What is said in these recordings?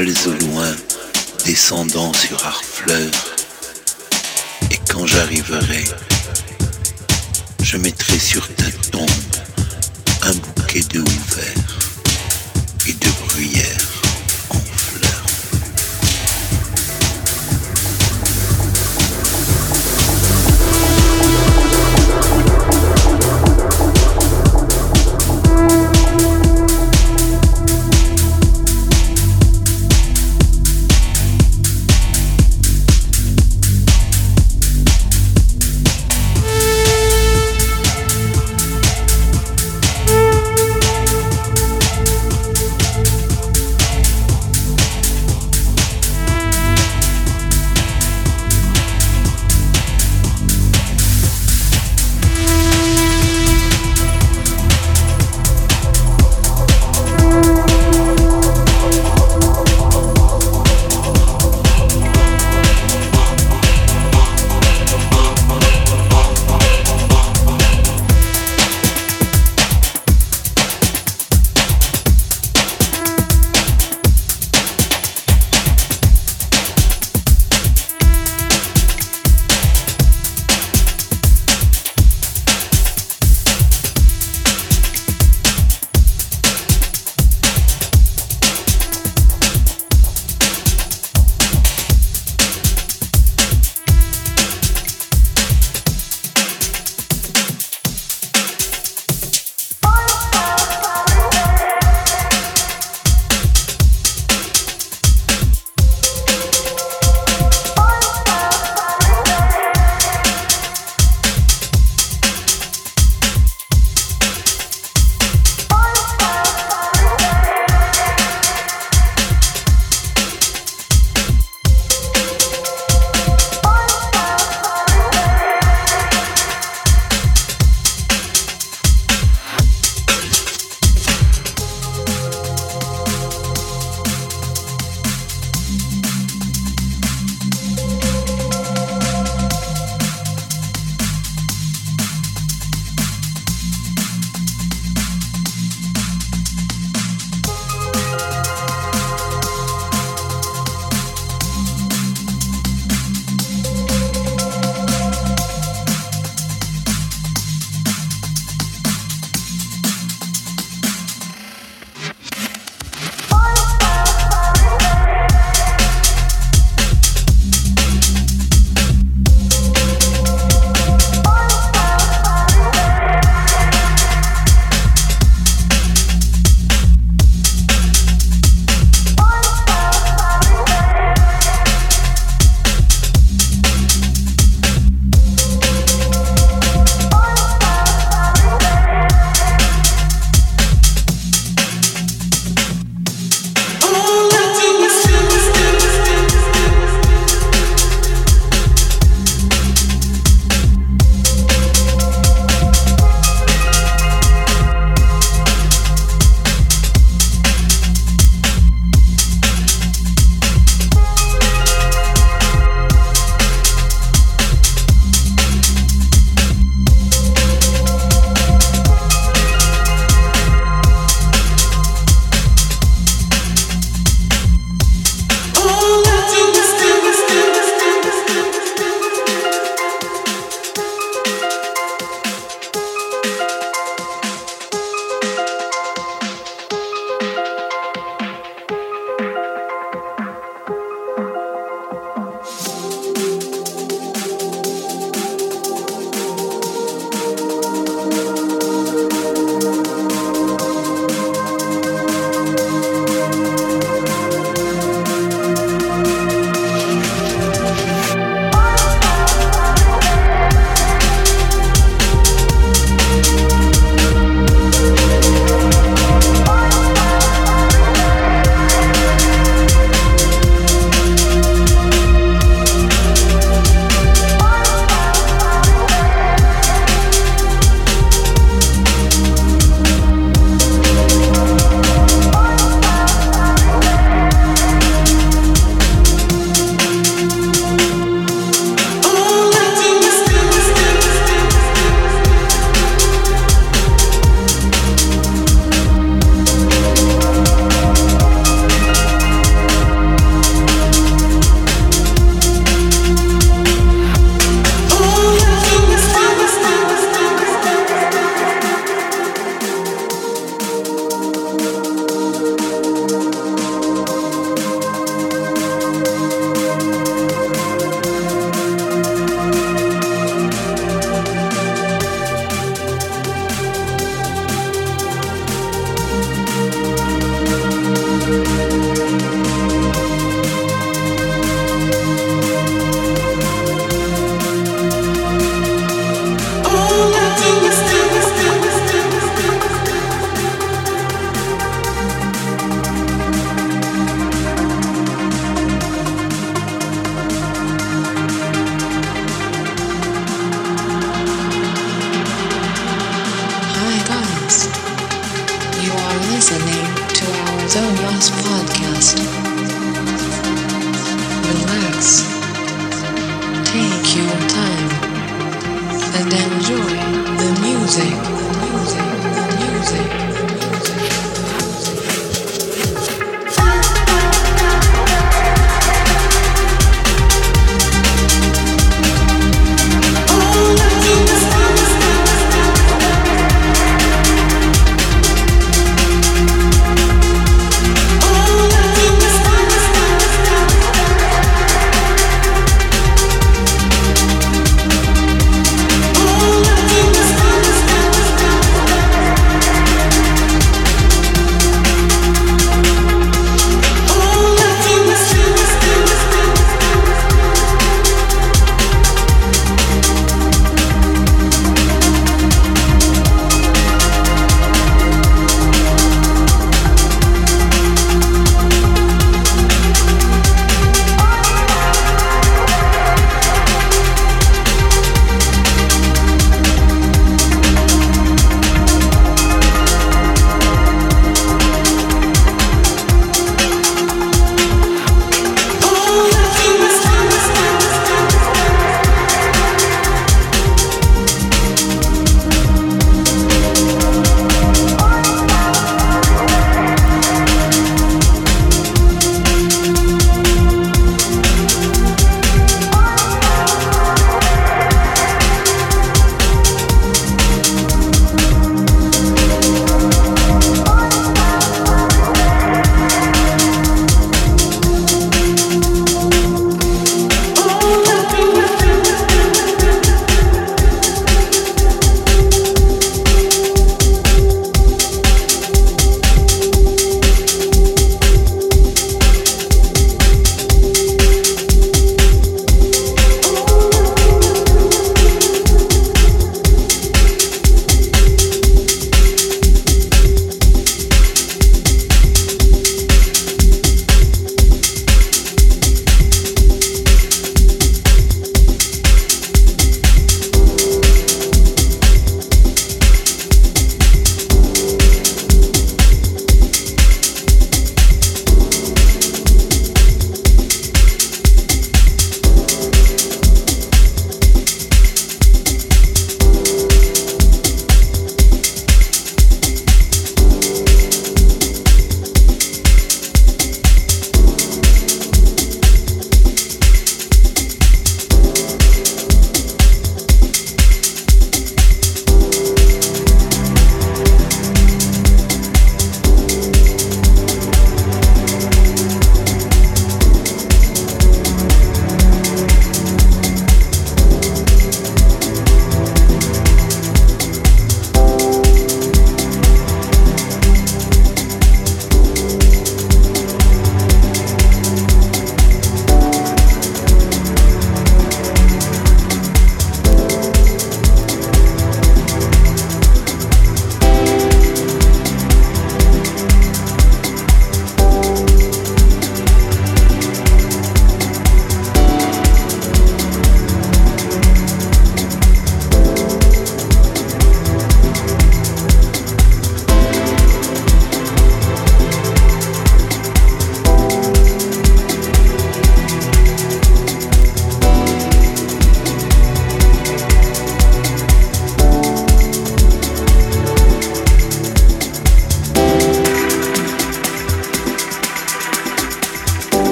пользу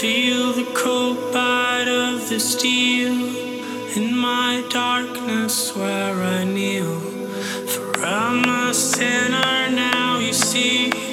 feel the cold bite of the steel in my darkness where I kneel. For I'm a sinner now, you see.